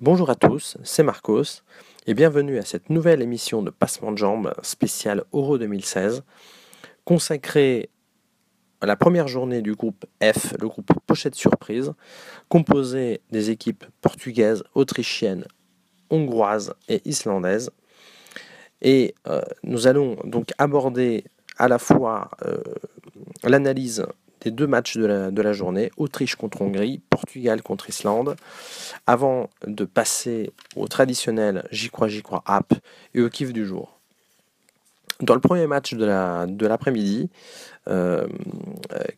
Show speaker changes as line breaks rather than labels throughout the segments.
Bonjour à tous, c'est Marcos et bienvenue à cette nouvelle émission de Passement de Jambes spéciale Euro 2016 consacrée à la première journée du groupe F, le groupe Pochette Surprise, composé des équipes portugaises, autrichiennes, hongroises et islandaises. Et euh, nous allons donc aborder à la fois euh, l'analyse des deux matchs de la, journée, Autriche contre Hongrie, Portugal contre Islande, avant de passer au traditionnel J'y crois, j'y crois app et au kiff du jour. Dans le premier match de l'après-midi, euh,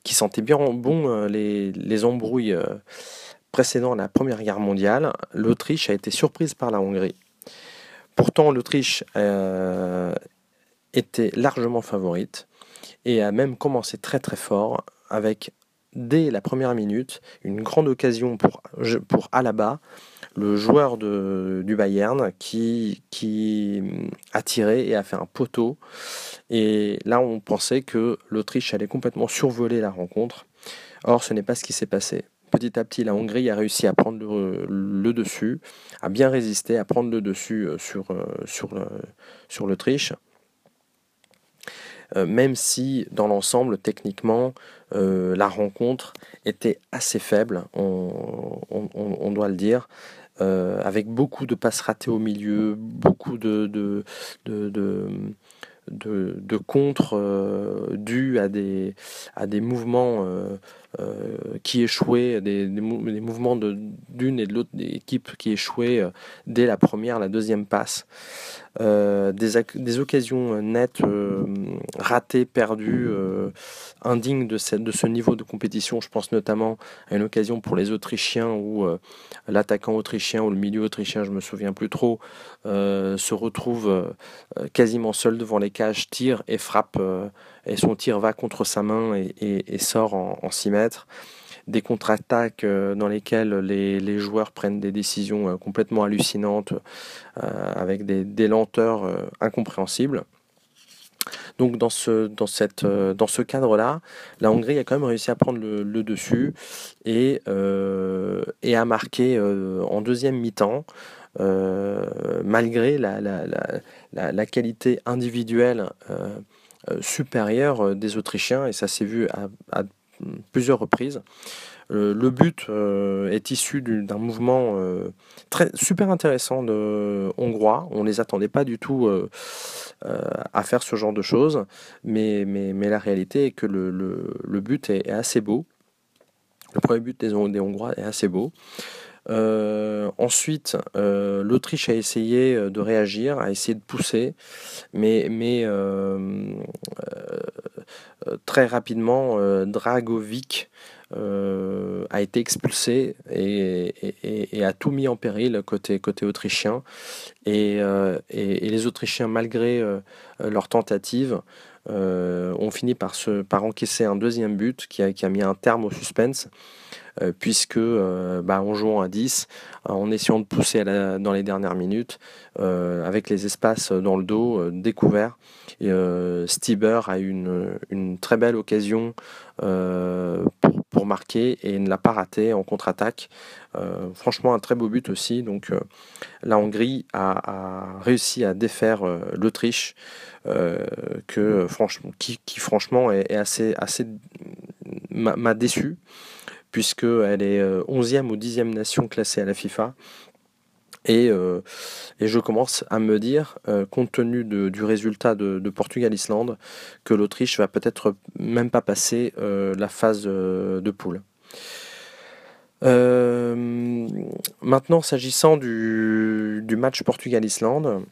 qui sentait bien bon euh, les, embrouilles euh, précédant la Première Guerre mondiale, l'Autriche a été surprise par la Hongrie. Pourtant, l'Autriche était largement favorite et a même commencé très très fort avec dès la première minute une grande occasion pour, pour Alaba, le joueur de, du Bayern, qui, qui a tiré et a fait un poteau. Et là, on pensait que l'Autriche allait complètement survoler la rencontre. Or, ce n'est pas ce qui s'est passé. Petit à petit, la Hongrie a réussi à prendre le, dessus, à bien résister, à prendre le dessus euh, sur, euh, sur, sur l'Autriche. Euh, même si dans l'ensemble, techniquement, euh, la rencontre était assez faible, on, doit le dire. Euh, avec beaucoup de passes ratées au milieu, beaucoup de, de, de, contre dus à des, à des mouvements qui échouaient, des, mouvements d'une et de l'autre équipe qui échouaient dès la première, la deuxième passe. Euh, des, occasions nettes euh, ratées, perdues, euh, indignes de, de ce niveau de compétition. Je pense notamment à une occasion pour les Autrichiens où l'attaquant autrichien ou le milieu autrichien, je me souviens plus trop, se retrouve quasiment seul devant les cages, tire et frappe, et son tir va contre sa main et, sort en, en 6 mètres des contre-attaques euh, dans lesquelles les, joueurs prennent des décisions euh, complètement hallucinantes euh, avec des, lenteurs incompréhensibles. Donc dans ce, dans cette, dans ce cadre-là, la Hongrie a quand même réussi à prendre le, dessus et, et a marqué en deuxième mi-temps, malgré la, la, qualité individuelle supérieure des Autrichiens, et ça s'est vu à plusieurs reprises. Euh, le but euh, est issu d'un mouvement euh, très, super intéressant de Hongrois. On ne les attendait pas du tout à faire ce genre de choses, mais, la réalité est que le, but est, assez beau. Le premier but des Hongrois est assez beau. Ensuite, l'Autriche a essayé de réagir, a essayé de pousser, mais, très rapidement, Dragovic euh, a été expulsé et, a tout mis en péril côté, autrichien. Et, euh, les Autrichiens, malgré euh, leur tentative, ont fini par, se, par encaisser un deuxième but qui a mis un terme au suspense. Puisque bah, en jouant à 10, en essayant de pousser dans les dernières minutes, avec les espaces dans le dos découverts, Stieber a eu une, très belle occasion pour marquer et ne l'a pas raté en contre-attaque. Euh, franchement, un très beau but aussi. Donc, euh, la Hongrie a, réussi à défaire euh, l'Autriche, qui, franchement est, assez, assez m'a déçu puisqu'elle est 11e ou 10e nation classée à la FIFA. Euh, et, je commence à me dire, euh, compte tenu du résultat de, Portugal-Islande, que l'Autriche va peut-être même pas passer euh, la phase de poule. maintenant, s'agissant du, match Portugal-Islande,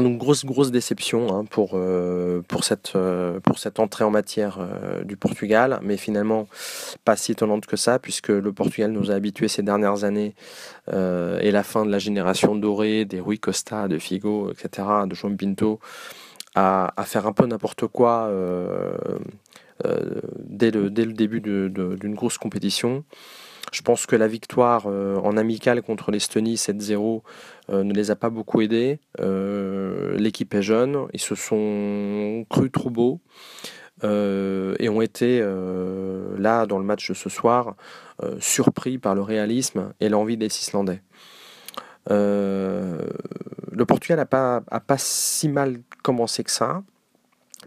donc grosse grosse déception hein, pour, euh, pour, cette, euh, pour cette entrée en matière euh, du Portugal, mais finalement pas si étonnante que ça, puisque le Portugal nous a habitués ces dernières années et la fin de la génération dorée des Rui Costa, de Figo, etc., de João Pinto, à, à faire un peu n'importe quoi dès, le, dès le début d'une grosse compétition. Je pense que la victoire euh, en amical contre l'Estonie 7-0 euh, ne les a pas beaucoup aidés. Euh, l'équipe est jeune, ils se sont crus trop beaux et ont été là dans le match de ce soir surpris par le réalisme et l'envie des Islandais. le Portugal n'a pas si mal commencé que ça,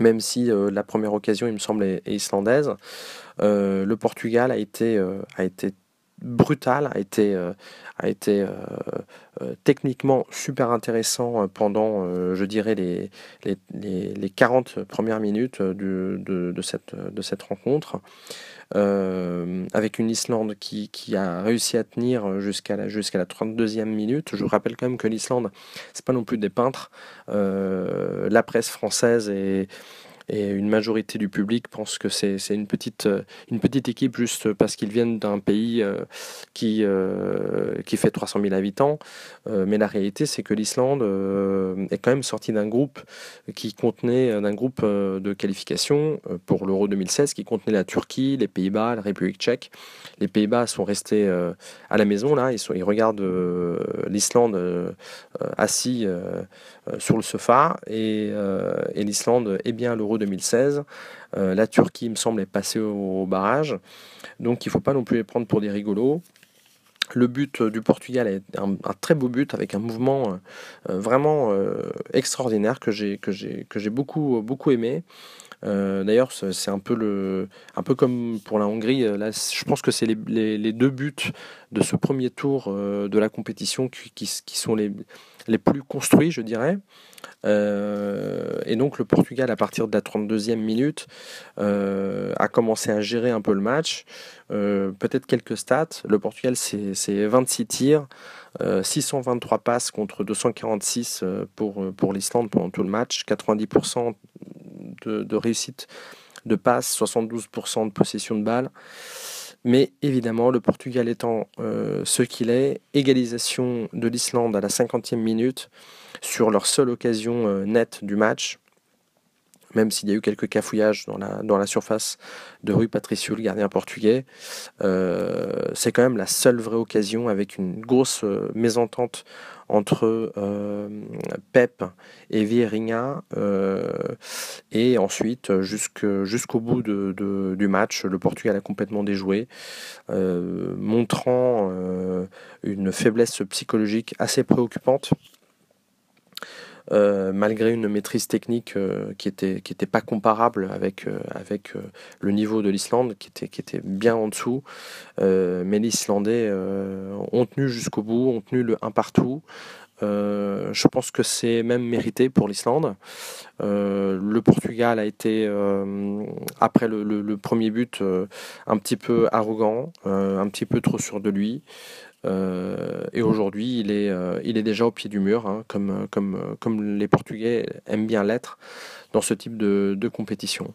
même si la première occasion, il me semble, est, islandaise. le Portugal a été, a été brutal, a été, a été techniquement super intéressant pendant, je dirais, les, les, les, 40 premières minutes de, cette, rencontre. avec une Islande qui, a réussi à tenir jusqu'à la, jusqu'à la 32e minute. Je rappelle quand même que l'Islande, c'est pas non plus des peintres. la presse française est et une majorité du public pense que c'est une petite, euh, une petite équipe juste parce qu'ils viennent d'un pays euh, qui, euh, qui fait 300 000 habitants. mais la réalité, c'est que l'Islande est quand même sortie d'un groupe qui contenait d'un groupe de qualification pour l'Euro 2016 qui contenait la Turquie, les Pays-Bas, la République tchèque. Les Pays-Bas sont restés à la maison là, ils, regardent l'Islande assis sur le sofa et, et l'Islande est bien à l'Euro 2016. Euh, la Turquie, me semble, est passée au, barrage. Donc il ne faut pas non plus les prendre pour des rigolos. Le but du Portugal est un, très beau but avec un mouvement euh, vraiment euh, extraordinaire que j'ai beaucoup beaucoup aimé. D'ailleurs, c'est un peu un peu comme pour la Hongrie. Là, je pense que c'est les, deux buts de ce premier tour de la compétition qui, sont les, les plus construits, je dirais. Euh, et donc le Portugal, à partir de la 32e minute, euh, a commencé à gérer un peu le match. Euh, peut-être quelques stats. Le Portugal, c'est 26 tirs, 623 passes contre 246 pour, pour l'Islande pendant tout le match, 90% de, de, réussite de passes, 72% de possession de balles. Mais évidemment, le Portugal étant ce qu'il est, égalisation de l'Islande à la 50e minute sur leur seule occasion euh, nette du match, même s'il y a eu quelques cafouillages dans la, surface de Rui Patricio, le gardien portugais, euh, c'est quand même la seule vraie occasion avec une grosse euh, mésentente entre Pep et Vieirinha. et ensuite, jusqu'au bout du match, le Portugal a complètement déjoué, montrant une faiblesse psychologique assez préoccupante euh, malgré une maîtrise technique euh, qui était qui était pas comparable avec euh, le niveau de l'Islande qui était bien en dessous mais les Islandais ont tenu jusqu'au bout ont tenu le 1 partout je pense que c'est même mérité pour l'Islande. le Portugal a été, après le, premier but, un petit peu arrogant, un petit peu trop sûr de lui. Euh, et aujourd'hui, il, est, euh, il est déjà au pied du mur, hein, comme, comme, les Portugais aiment bien l'être dans ce type de, compétition.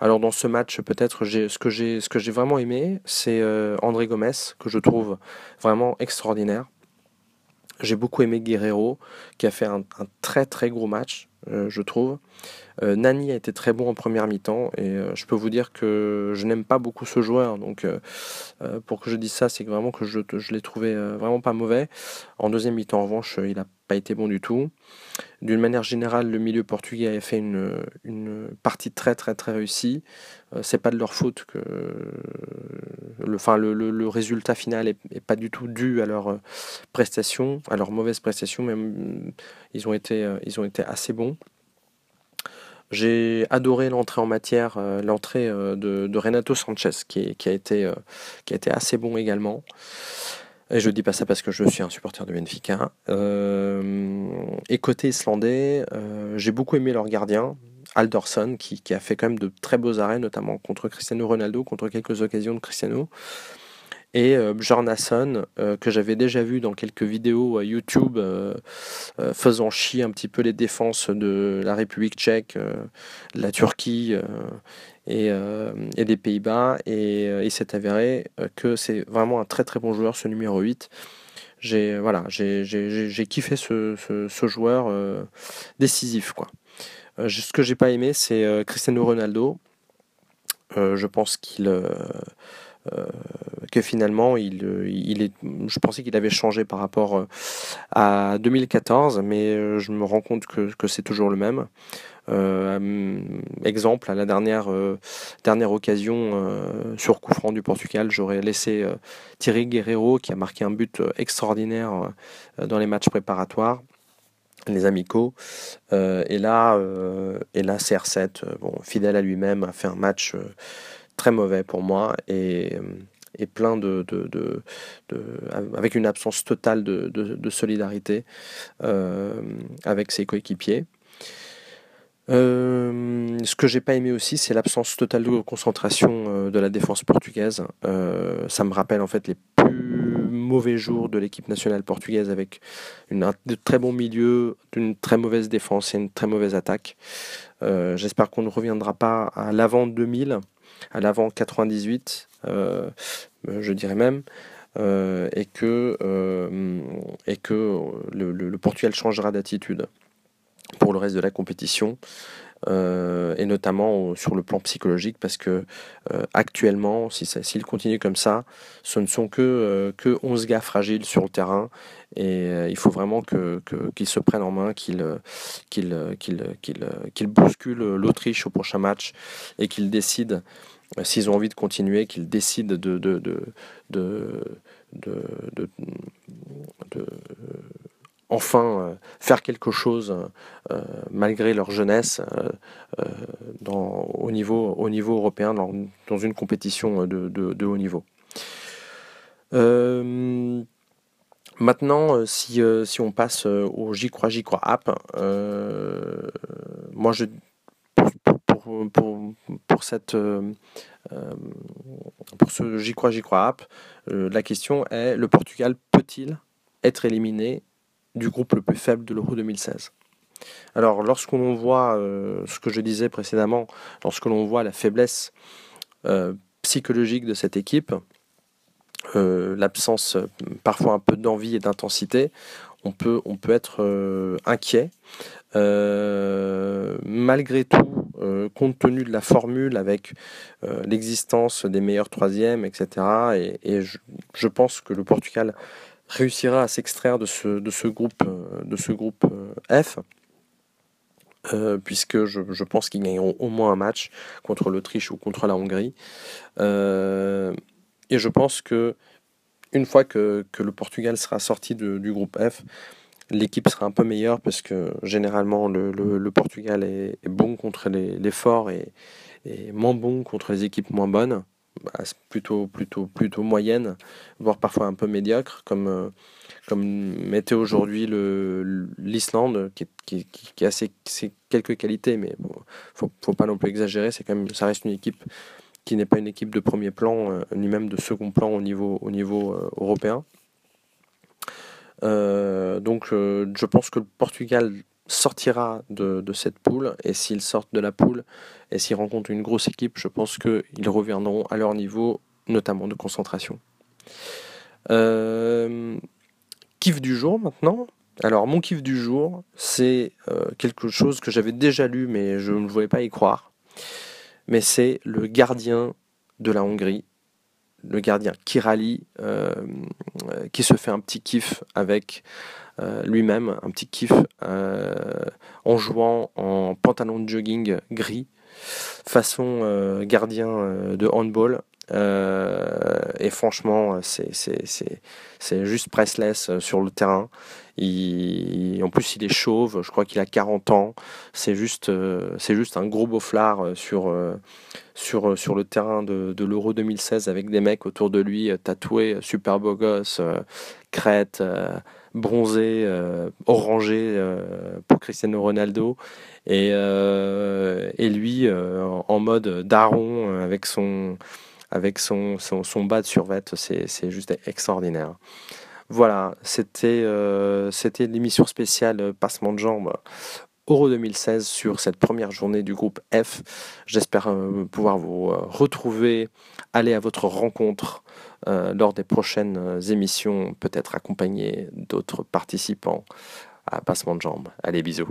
Alors dans ce match, peut-être, ce que j'ai vraiment aimé, c'est euh, André Gomes, que je trouve vraiment extraordinaire. J'ai beaucoup aimé Guerrero, qui a fait un, très très gros match, je trouve. Euh, Nani a été très bon en première mi-temps et euh, je peux vous dire que je n'aime pas beaucoup ce joueur. Donc euh, pour que je dise ça, c'est vraiment que je, je l'ai trouvé vraiment pas mauvais. En deuxième mi-temps, en revanche, il n'a pas été bon du tout. D'une manière générale, le milieu portugais a fait une, une partie très très très réussie. c'est pas de leur faute que le, enfin, le, le, résultat final est, pas du tout dû à leur prestation, à leur mauvaise prestation. Même ils ont été, ils ont été assez bons. J'ai adoré l'entrée en matière, euh, l'entrée euh, de, Renato Sanchez, qui, a été, euh, qui a été assez bon également. Et je dis pas ça parce que je suis un supporter de Benfica. et côté islandais, j'ai beaucoup aimé leur gardien, Alderson, qui, qui, a fait quand même de très beaux arrêts, notamment contre Cristiano Ronaldo, contre quelques occasions de Cristiano et euh, Bjornason, euh, que j'avais déjà vu dans quelques vidéos YouTube euh, faisant chier un petit peu les défenses de la République tchèque, de la Turquie et, et, des Pays-Bas. Et il s'est avéré que c'est vraiment un très très bon joueur, ce numéro 8 j'ai voilà, kiffé ce, ce joueur décisif. Quoi. Ce que j'ai pas aimé, c'est Cristiano Ronaldo. je pense qu'il euh, que finalement, il, euh, il est, je pensais qu'il avait changé par rapport euh, à 2014, mais je me rends compte que, que c'est toujours le même. exemple, à la dernière, dernière occasion sur coup franc du Portugal, j'aurais laissé Thierry Guerrero qui a marqué un but extraordinaire dans les matchs préparatoires les amicaux. et là, et là CR7, bon, fidèle à lui-même, a fait un match très mauvais pour moi et, et plein de, avec une absence totale de, solidarité avec ses coéquipiers. Euh, ce que j'ai pas aimé aussi, c'est l'absence totale de concentration euh, de la défense portugaise. Euh, ça me rappelle en fait les plus mauvais jours de l'équipe nationale portugaise avec un très bons milieux, une très mauvaise défense et une très mauvaise attaque. J'espère qu'on ne reviendra pas à l'avant 2000, à l'avant 98, je dirais même. que, et que le Portugal changera d'attitude pour le reste de la compétition. Euh, et notamment sur le plan psychologique parce que euh, actuellement s'il si continue comme ça ce ne sont que, euh, que 11 gars fragiles sur le terrain. Et il faut vraiment qu'ils que, se prennent en main qu'ils bousculent l'Autriche au prochain match et qu'ils décident s'ils ont envie de continuer qu'ils décident de, de, de, de, de enfin euh, faire quelque chose euh, malgré leur jeunesse euh, au, niveau, au niveau européen dans, une compétition de, haut niveau. Maintenant, si, on passe au J'y crois, J'y crois app, moi je pour, cette pour ce J'y crois, J'y crois app, la question est le Portugal peut-il être éliminé du groupe le plus faible de l'Euro 2016. Alors, lorsque l'on voit euh, ce que je disais précédemment, lorsque l'on voit la faiblesse euh, psychologique de cette équipe, euh, l'absence parfois un peu d'envie et d'intensité, on peut, être inquiet. malgré tout, compte tenu de la formule avec l'existence des meilleurs troisièmes, etc., et, je, pense que le Portugal réussira à s'extraire de ce, de ce groupe, euh, de ce groupe euh, F. Euh, puisque je, je pense qu'ils gagneront au moins un match contre l'Autriche ou contre la Hongrie. et je pense que une fois que, que le Portugal sera sorti du groupe F, l'équipe sera un peu meilleure parce que généralement le, le, Portugal est, bon contre les, les forts et, et, moins bon contre les équipes moins bonnes. Bah, plutôt, plutôt, plutôt moyenne, voire parfois un peu médiocre, comme, euh, comme mettait aujourd'hui l'Islande, qui, qui, qui, a ses, quelques qualités, mais bon, faut, faut pas non plus exagérer, quand même, ça reste une équipe qui n'est pas une équipe de premier plan, euh, ni même de second plan au niveau, au niveau euh, européen. donc je pense que le Portugal sortira de, cette poule. Et s'ils sortent de la poule et s'ils rencontrent une grosse équipe, je pense qu'ils reviendront à leur niveau, notamment de concentration. Euh, kiff du jour maintenant. Alors mon kiff du jour, c'est euh, quelque chose que j'avais déjà lu mais je ne voulais pas y croire. Mais c'est le gardien de la Hongrie, le gardien Kirali, euh, qui se fait un petit kiff avec euh, lui-même, un petit kiff euh, en jouant en pantalon de jogging gris, façon euh, gardien de handball. et franchement, c'est juste priceless sur le terrain. Il, en plus, il est chauve, je crois qu'il a 40 ans. C'est juste, juste un gros beauflard sur, sur, sur le terrain de, de l'Euro 2016 avec des mecs autour de lui tatoués, super beau gosse, crête bronzé, euh, orangé euh, pour Cristiano Ronaldo. Et, euh, et lui, en mode daron, avec son, avec son, son, bas de survêt, c'est juste extraordinaire. Voilà, c'était c'était l'émission spéciale Passement de jambes Euro 2016 sur cette première journée du groupe F. J'espère pouvoir vous retrouver, aller à votre rencontre lors des prochaines euh, émissions, peut-être accompagné d'autres participants à Passement de Jambes. Allez, bisous.